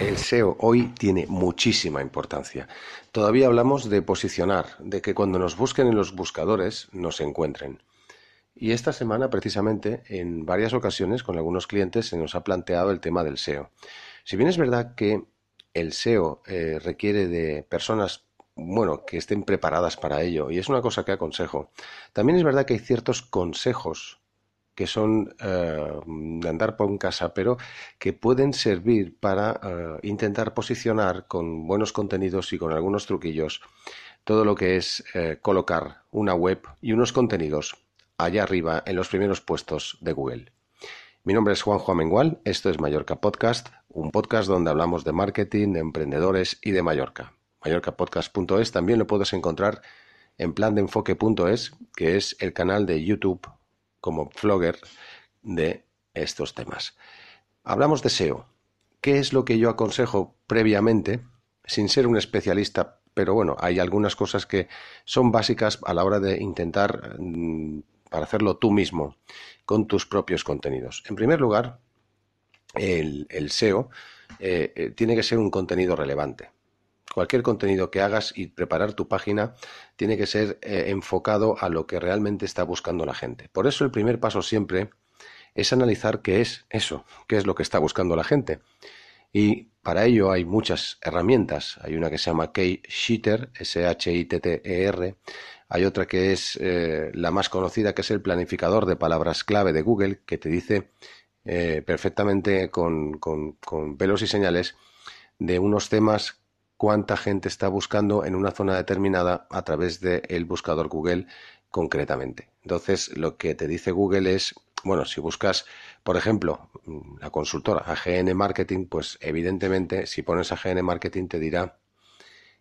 El SEO hoy tiene muchísima importancia. Todavía hablamos de posicionar, de que cuando nos busquen en los buscadores nos encuentren. Y esta semana, precisamente, en varias ocasiones con algunos clientes se nos ha planteado el tema del SEO. Si bien es verdad que el SEO eh, requiere de personas, bueno, que estén preparadas para ello, y es una cosa que aconsejo, también es verdad que hay ciertos consejos que son eh, de andar por casa, pero que pueden servir para eh, intentar posicionar con buenos contenidos y con algunos truquillos todo lo que es eh, colocar una web y unos contenidos allá arriba en los primeros puestos de Google. Mi nombre es Juanjo Amengual, esto es Mallorca Podcast, un podcast donde hablamos de marketing, de emprendedores y de Mallorca. Mallorcapodcast.es también lo puedes encontrar en plan de enfoque.es, que es el canal de YouTube como vlogger de estos temas. Hablamos de SEO. ¿Qué es lo que yo aconsejo previamente, sin ser un especialista? Pero bueno, hay algunas cosas que son básicas a la hora de intentar mm, para hacerlo tú mismo con tus propios contenidos. En primer lugar, el, SEO eh, eh, tiene que ser un contenido relevante. Cualquier contenido que hagas y preparar tu página tiene que ser eh, enfocado a lo que realmente está buscando la gente. Por eso el primer paso siempre es analizar qué es eso, qué es lo que está buscando la gente. Y para ello hay muchas herramientas. Hay una que se llama Keysheeter, S-H-I-T-T-E-R. Hay otra que es eh, la más conocida, que es el planificador de palabras clave de Google, que te dice eh, perfectamente con, con pelos y señales de unos temas cuánta gente está buscando en una zona determinada a través del buscador Google concretamente. Entonces, lo que te dice Google es, bueno, si buscas, por ejemplo, la consultora AGN Marketing, pues evidentemente si pones AGN Marketing te dirá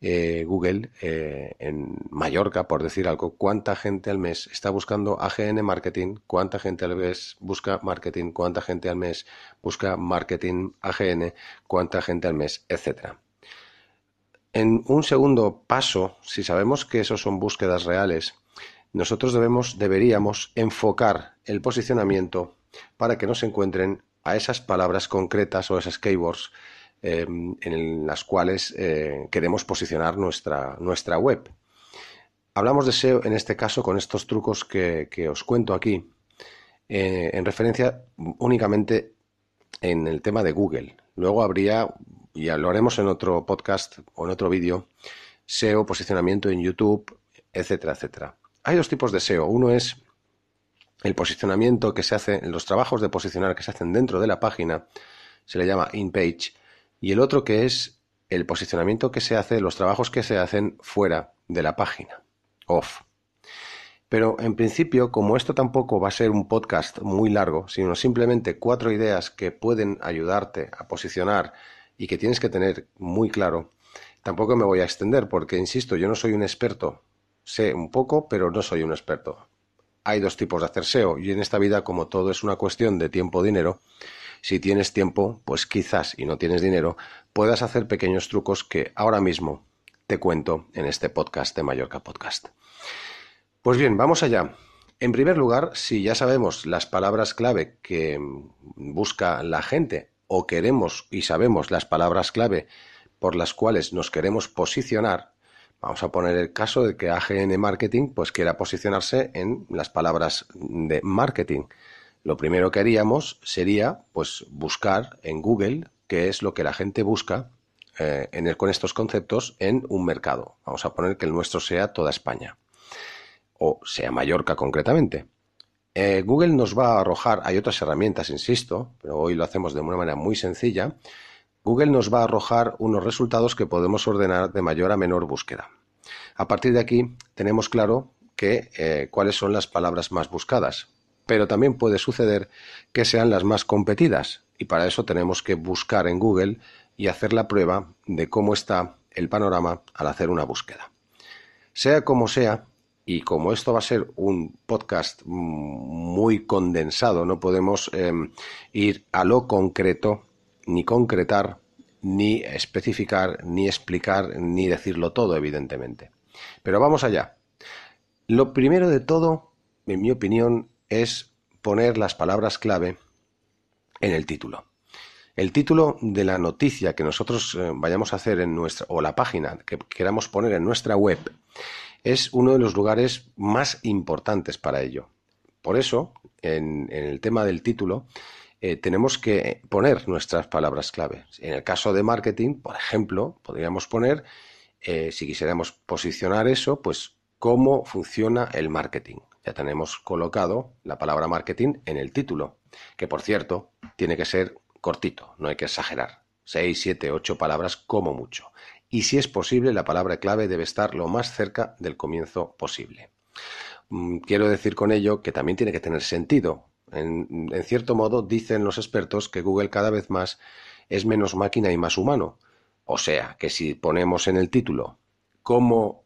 eh, Google eh, en Mallorca, por decir algo, cuánta gente al mes está buscando AGN Marketing, cuánta gente al mes busca marketing, cuánta gente al mes busca marketing AGN, cuánta gente al mes, etcétera. En un segundo paso, si sabemos que esos son búsquedas reales, nosotros debemos, deberíamos enfocar el posicionamiento para que nos encuentren a esas palabras concretas o esas keywords eh, en las cuales eh, queremos posicionar nuestra, nuestra web. Hablamos de SEO en este caso con estos trucos que, os cuento aquí, eh, en referencia únicamente en el tema de Google. Luego habría y lo haremos en otro podcast o en otro vídeo, SEO, posicionamiento en YouTube, etcétera, etcétera. Hay dos tipos de SEO. Uno es el posicionamiento que se hace, los trabajos de posicionar que se hacen dentro de la página, se le llama in-page, y el otro que es el posicionamiento que se hace, los trabajos que se hacen fuera de la página, off. Pero en principio, como esto tampoco va a ser un podcast muy largo, sino simplemente cuatro ideas que pueden ayudarte a posicionar y que tienes que tener muy claro, tampoco me voy a extender porque, insisto, yo no soy un experto. Sé un poco, pero no soy un experto. Hay dos tipos de hacer SEO y en esta vida, como todo es una cuestión de tiempo dinero, si tienes tiempo, pues quizás, y no tienes dinero, puedas hacer pequeños trucos que ahora mismo te cuento en este podcast de Mallorca Podcast. Pues bien, vamos allá. En primer lugar, si ya sabemos las palabras clave que busca la gente o queremos y sabemos las palabras clave por las cuales nos queremos posicionar, vamos a poner el caso de que AGN Marketing pues quiera posicionarse en las palabras de marketing. Lo primero que haríamos sería pues buscar en Google qué es lo que la gente busca eh, con estos conceptos en un mercado. Vamos a poner que el nuestro sea toda España o sea Mallorca concretamente. Eh, Google nos va a arrojar, hay otras herramientas, insisto, pero hoy lo hacemos de una manera muy sencilla. Google nos va a arrojar unos resultados que podemos ordenar de mayor a menor búsqueda. A partir de aquí tenemos claro que eh, cuáles son las palabras más buscadas, pero también puede suceder que sean las más competidas y para eso tenemos que buscar en Google y hacer la prueba de cómo está el panorama al hacer una búsqueda. Sea como sea, y como esto va a ser un podcast muy condensado, no podemos em, ir a lo concreto, ni concretar, ni especificar, ni explicar, ni decirlo todo, evidentemente. Pero vamos allá. Lo primero de todo, en mi opinión, es poner las palabras clave en el título. El título de la noticia que nosotros eh, vayamos a hacer en nuestra, o la página que queramos poner en nuestra web, es uno de los lugares más importantes para ello. Por eso, en, el tema del título, eh, tenemos que poner nuestras palabras clave. En el caso de marketing, por ejemplo, podríamos poner, eh, si quisiéramos posicionar eso, pues cómo funciona el marketing. Ya tenemos colocado la palabra marketing en el título, que por cierto, tiene que ser cortito, no hay que exagerar. Seis, siete, ocho palabras como mucho y si es posible la palabra clave debe estar lo más cerca del comienzo posible. Mm, quiero decir con ello que también tiene que tener sentido. En, cierto modo dicen los expertos que Google cada vez más es menos máquina y más humano. O sea, que si ponemos en el título cómo,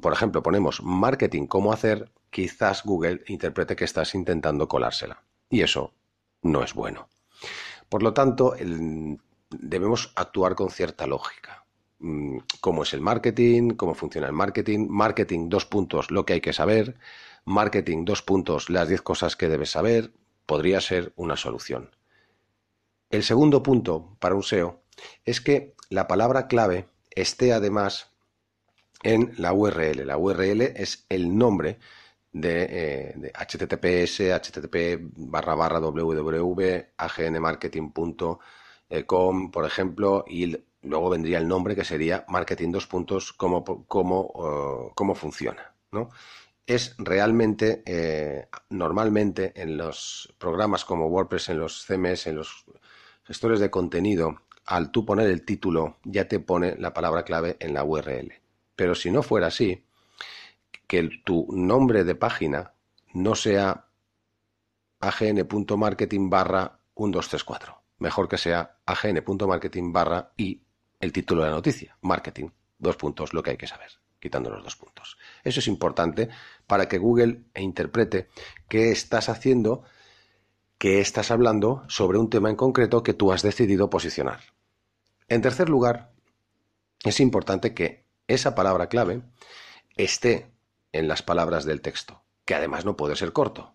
por ejemplo, ponemos marketing, cómo hacer, quizás Google interprete que estás intentando colársela. Y eso no es bueno. Por lo tanto, debemos actuar con cierta lógica. Mm, cómo es el marketing, cómo funciona el marketing, marketing dos puntos, lo que hay que saber, marketing dos puntos, las diez cosas que debes saber, podría ser una solución. El segundo punto para un SEO es que la palabra clave esté además en la URL. La URL es el nombre de, eh, https, http barra barra agnmarketing.com, por ejemplo, y luego vendría el nombre que sería Marketing dos puntos, cómo, cómo, eh, cómo funciona. ¿no? Es realmente, eh, normalmente en los programas como WordPress, en los CMS, en los gestores de contenido, al tú poner el título ya te pone la palabra clave en la URL. Pero si no fuera así, que tu nombre de página no sea agn.marketing barra 1234. Mejor que sea agn.marketing barra y el título de la noticia, marketing, dos puntos, lo que hay que saber, quitando los dos puntos. Eso es importante para que Google interprete qué estás haciendo, qué estás hablando sobre un tema en concreto que tú has decidido posicionar. En tercer lugar, es importante que esa palabra clave esté en las palabras del texto, que además no puede ser corto.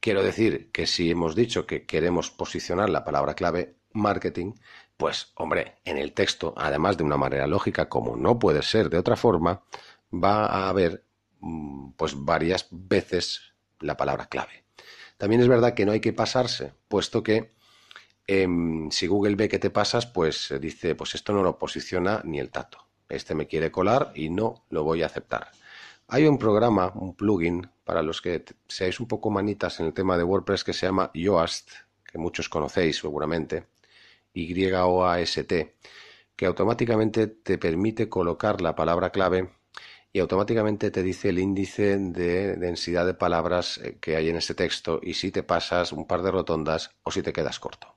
Quiero decir que si hemos dicho que queremos posicionar la palabra clave marketing, pues hombre, en el texto, además de una manera lógica, como no puede ser de otra forma, va a haber mm, pues varias veces la palabra clave. También es verdad que no hay que pasarse, puesto que em, si Google ve que te pasas, pues dice, pues esto no lo posiciona ni el tato. Este me quiere colar y no lo voy a aceptar. Hay un programa, un plugin, para los que seáis un poco manitas en el tema de WordPress que se llama Yoast, que muchos conocéis seguramente, YOAST, que automáticamente te permite colocar la palabra clave y automáticamente te dice el índice de densidad de palabras eh, que hay en ese texto y si te pasas un par de rotondas o si te quedas corto.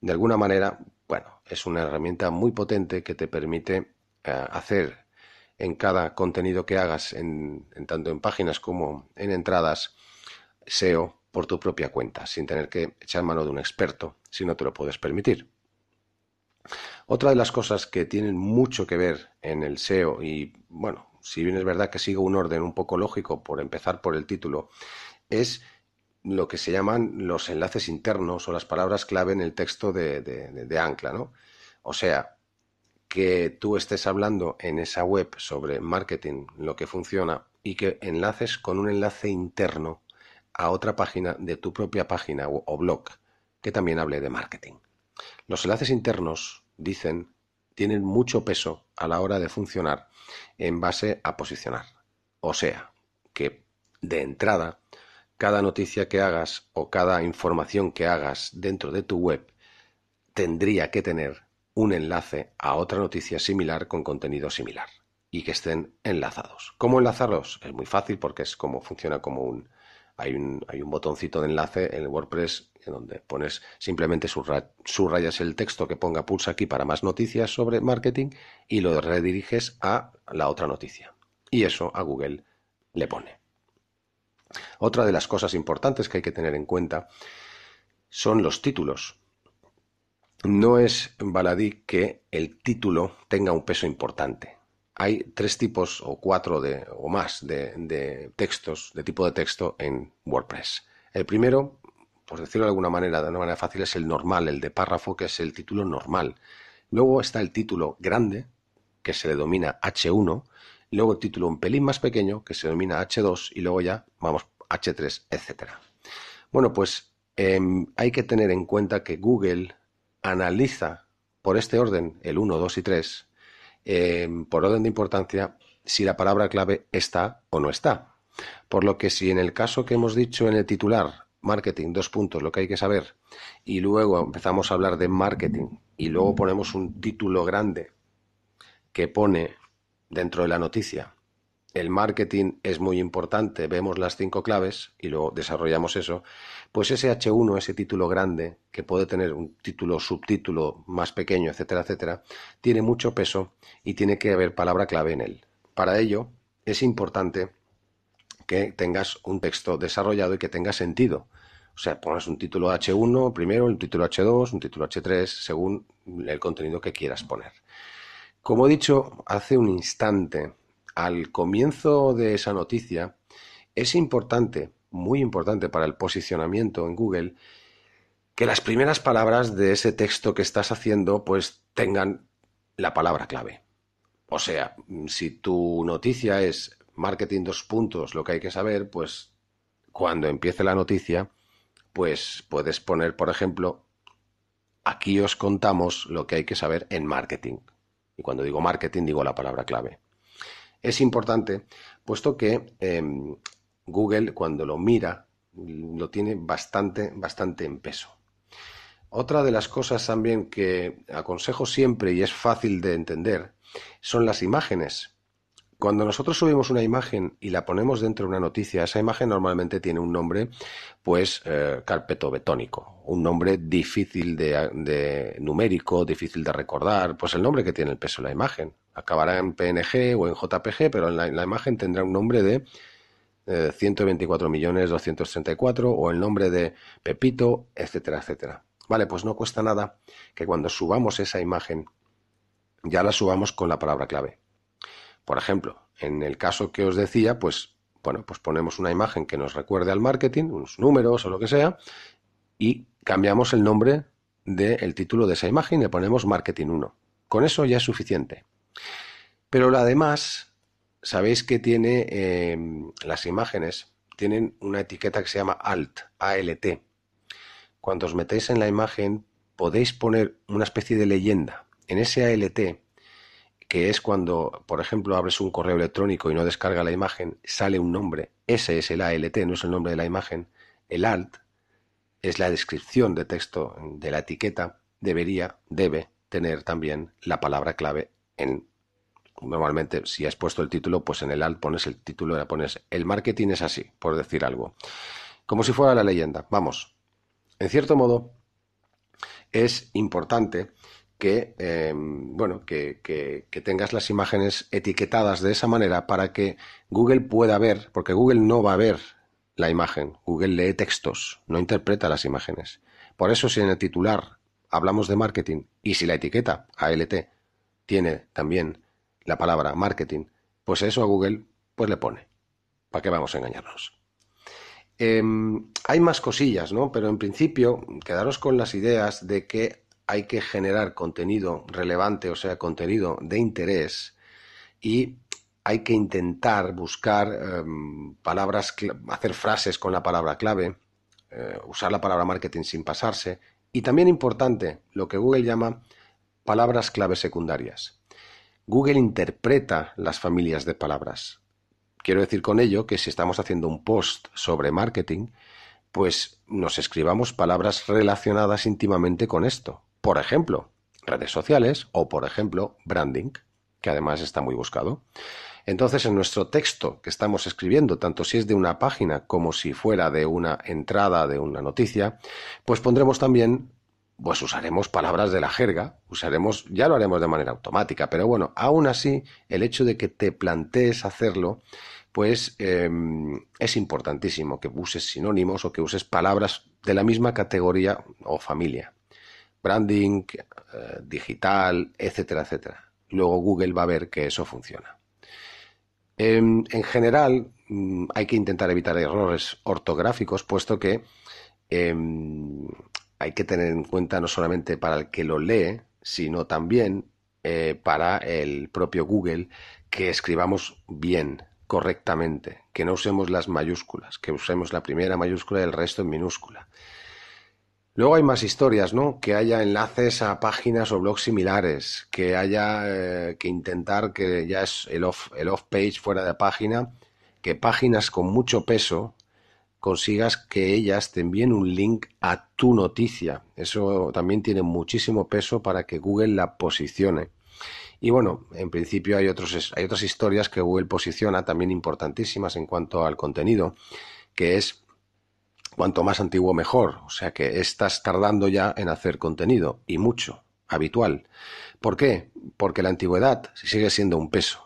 De alguna manera, bueno, es una herramienta muy potente que te permite eh, hacer en cada contenido que hagas, en, tanto en páginas como en entradas, SEO por tu propia cuenta, sin tener que echar mano de un experto si no te lo puedes permitir. Otra de las cosas que tienen mucho que ver en el SEO, y bueno, si bien es verdad que sigo un orden un poco lógico por empezar por el título, es lo que se llaman los enlaces internos o las palabras clave en el texto de, ancla, ¿no? O sea, que tú estés hablando en esa web sobre marketing, lo que funciona, y que enlaces con un enlace interno a otra página de tu propia página o, blog que también hable de marketing. Los enlaces internos, dicen, tienen mucho peso a la hora de funcionar en base a posicionar. O sea, que de entrada, cada noticia que hagas o cada información que hagas dentro de tu web tendría que tener un enlace a otra noticia similar con contenido similar y que estén enlazados. ¿Cómo enlazarlos? Es muy fácil porque es como funciona como un hay un, hay botoncito de enlace en el WordPress en donde pones simplemente subrayas el texto que ponga pulsa aquí para más noticias sobre marketing y lo rediriges a la otra noticia. Y eso a Google le pone. Otra de las cosas importantes que hay que tener en cuenta son los títulos. No es baladí que el título tenga un peso importante. Hay tres tipos o cuatro de, o más de, textos, de tipo de texto en WordPress. El primero, por decirlo de alguna manera, de una manera fácil, es el normal, el de párrafo, que es el título normal. Luego está el título grande, que se le domina H1, luego el título un pelín más pequeño, que se denomina H2, y luego ya vamos H3, etc. Bueno, pues em, hay que tener en cuenta que Google analiza por este orden, el 1, 2 y 3, em, por orden de importancia, si la palabra clave está o no está. Por lo que si en el caso que hemos dicho en el titular, marketing, dos puntos, lo que hay que saber, y luego empezamos a hablar de marketing, y luego ponemos un título grande que pone dentro de la noticia, el marketing es muy importante, vemos las cinco claves y luego desarrollamos eso, pues ese H1, ese título grande, que puede tener un título, subtítulo más pequeño, etcétera, etcétera, tiene mucho peso y tiene que haber palabra clave en él. Para ello, es importante que tengas un texto desarrollado y que tenga sentido. O sea, pones un título H1 primero, un título H2, un título H3, según el contenido que quieras poner. Como he dicho hace un instante, al comienzo de esa noticia, es importante, muy importante para el posicionamiento en Google, que las primeras palabras de ese texto que estás haciendo pues tengan la palabra clave. O sea, si tu noticia es marketing dos puntos, lo que hay que saber, pues cuando empiece la noticia, pues puedes poner, por ejemplo, aquí os contamos lo que hay que saber en marketing. Y cuando digo marketing digo la palabra clave es importante, puesto que em, Google cuando lo mira lo tiene bastante, bastante en peso. Otra de las cosas también que aconsejo siempre y es fácil de entender son las imágenes. Cuando nosotros subimos una imagen y la ponemos dentro de una noticia, esa imagen normalmente tiene un nombre, pues, eh, carpeto betónico, un nombre difícil de, numérico, difícil de recordar, pues el nombre que tiene el peso de la imagen. Acabará en PNG o en JPG, pero en la, imagen tendrá un nombre de eh, 124.234 o el nombre de Pepito, etcétera, etcétera. Vale, pues no cuesta nada que cuando subamos esa imagen ya la subamos con la palabra clave. Por ejemplo, en el caso que os decía, pues bueno, pues ponemos una imagen que nos recuerde al marketing, unos números o lo que sea, y cambiamos el nombre del título de esa imagen y le ponemos marketing 1. Con eso ya es suficiente. Pero además, sabéis que tiene em, las imágenes, tienen una etiqueta que se llama alt, ALT. Cuando os metéis en la imagen, podéis poner una especie de leyenda. En ese ALT que es cuando, por ejemplo, abres un correo electrónico y no descarga la imagen, sale un nombre, ese es el ALT, no es el nombre de la imagen, el alt es la descripción de texto de la etiqueta, debería, debe tener también la palabra clave en normalmente si has puesto el título, pues en el alt pones el título, y pones el marketing es así, por decir algo. Como si fuera la leyenda. Vamos. En cierto modo, es importante que, em, bueno, que, tengas las imágenes etiquetadas de esa manera para que Google pueda ver, porque Google no va a ver la imagen, Google lee textos, no interpreta las imágenes. Por eso si en el titular hablamos de marketing y si la etiqueta ALT tiene también la palabra marketing, pues eso a Google pues le pone. ¿Para qué vamos a engañarnos? Em, hay más cosillas, ¿no? Pero en principio, quedaros con las ideas de que hay que generar contenido relevante, o sea, contenido de interés y hay que intentar buscar em, palabras, hacer frases con la palabra clave, eh, usar la palabra marketing sin pasarse Y también importante, lo que Google llama palabras clave secundarias. Google interpreta las familias de palabras. Quiero decir con ello que si estamos haciendo un post sobre marketing, pues nos escribamos palabras relacionadas íntimamente con esto. Por ejemplo, redes sociales o, por ejemplo, branding, que además está muy buscado. Entonces, en nuestro texto que estamos escribiendo, tanto si es de una página como si fuera de una entrada de una noticia, pues pondremos también, pues usaremos palabras de la jerga, usaremos, ya lo haremos de manera automática, pero bueno, aún así, el hecho de que te plantees hacerlo, pues em, es importantísimo que uses sinónimos o que uses palabras de la misma categoría o familia. Branding, eh, digital, etcétera, etcétera. Luego Google va a ver que eso funciona. En, general, mm, hay que intentar evitar errores ortográficos, puesto que em, hay que tener en cuenta no solamente para el que lo lee, sino también eh, para el propio Google que escribamos bien, correctamente, que no usemos las mayúsculas, que usemos la primera mayúscula y el resto en minúscula. Luego hay más historias, ¿no? Que haya enlaces a páginas o blogs similares, que haya eh, que intentar que ya es el off, el off page fuera de página, que páginas con mucho peso consigas que ellas te envíen un link a tu noticia. Eso también tiene muchísimo peso para que Google la posicione. Y bueno, en principio hay, otros, hay otras historias que Google posiciona también importantísimas en cuanto al contenido, que es cuanto más antiguo mejor. O sea que estás tardando ya en hacer contenido y mucho, habitual. ¿Por qué? Porque la antigüedad sigue siendo un peso.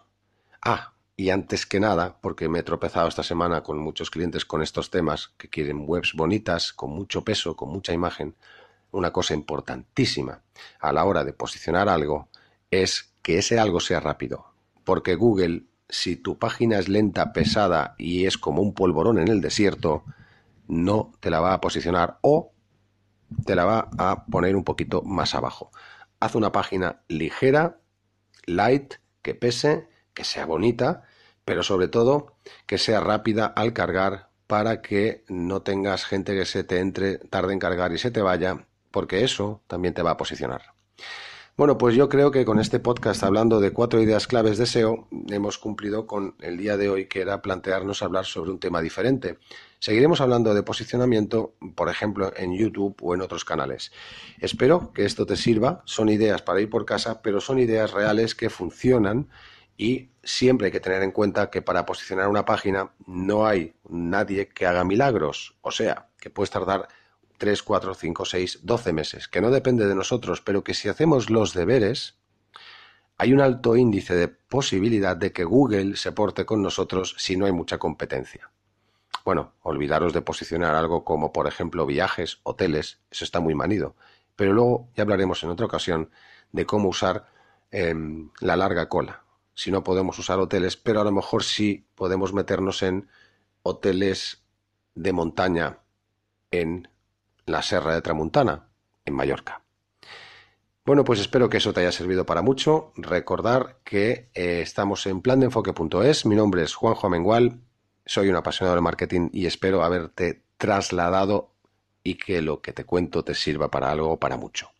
Ah, y antes que nada, porque me he tropezado esta semana con muchos clientes con estos temas que quieren webs bonitas, con mucho peso, con mucha imagen, una cosa importantísima a la hora de posicionar algo es que ese algo sea rápido. Porque Google, si tu página es lenta, pesada y es como un polvorón en el desierto, no te la va a posicionar o te la va a poner un poquito más abajo. Haz una página ligera, light, que pese, que sea bonita, pero sobre todo que sea rápida al cargar para que no tengas gente que se te entre, tarde en cargar y se te vaya, porque eso también te va a posicionar. Bueno, pues yo creo que con este podcast hablando de cuatro ideas claves de SEO hemos cumplido con el día de hoy que era plantearnos hablar sobre un tema diferente. Seguiremos hablando de posicionamiento, por ejemplo, en YouTube o en otros canales. Espero que esto te sirva. Son ideas para ir por casa, pero son ideas reales que funcionan y siempre hay que tener en cuenta que para posicionar una página no hay nadie que haga milagros. O sea, que puedes tardar 3, 4, 5, 6, 12 meses, que no depende de nosotros, pero que si hacemos los deberes, hay un alto índice de posibilidad de que Google se porte con nosotros si no hay mucha competencia. Bueno, olvidaros de posicionar algo como, por ejemplo, viajes, hoteles, eso está muy manido. Pero luego ya hablaremos en otra ocasión de cómo usar em, la larga cola. Si no podemos usar hoteles, pero a lo mejor sí podemos meternos en hoteles de montaña en la Serra de Tramuntana, en Mallorca. Bueno, pues espero que eso te haya servido para mucho. Recordar que eh, estamos en plandeenfoque.es. Mi nombre es Juanjo Amengual, soy un apasionado de marketing y espero haberte trasladado y que lo que te cuento te sirva para algo para mucho.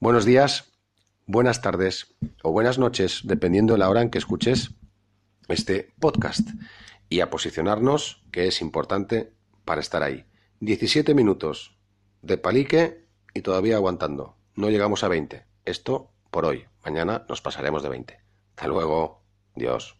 Buenos días, buenas tardes o buenas noches, dependiendo de la hora en que escuches este podcast. Y a posicionarnos, que es importante para estar ahí. 17 minutos de palique y todavía aguantando. No llegamos a 20. Esto por hoy. Mañana nos pasaremos de 20. Hasta luego. Dios.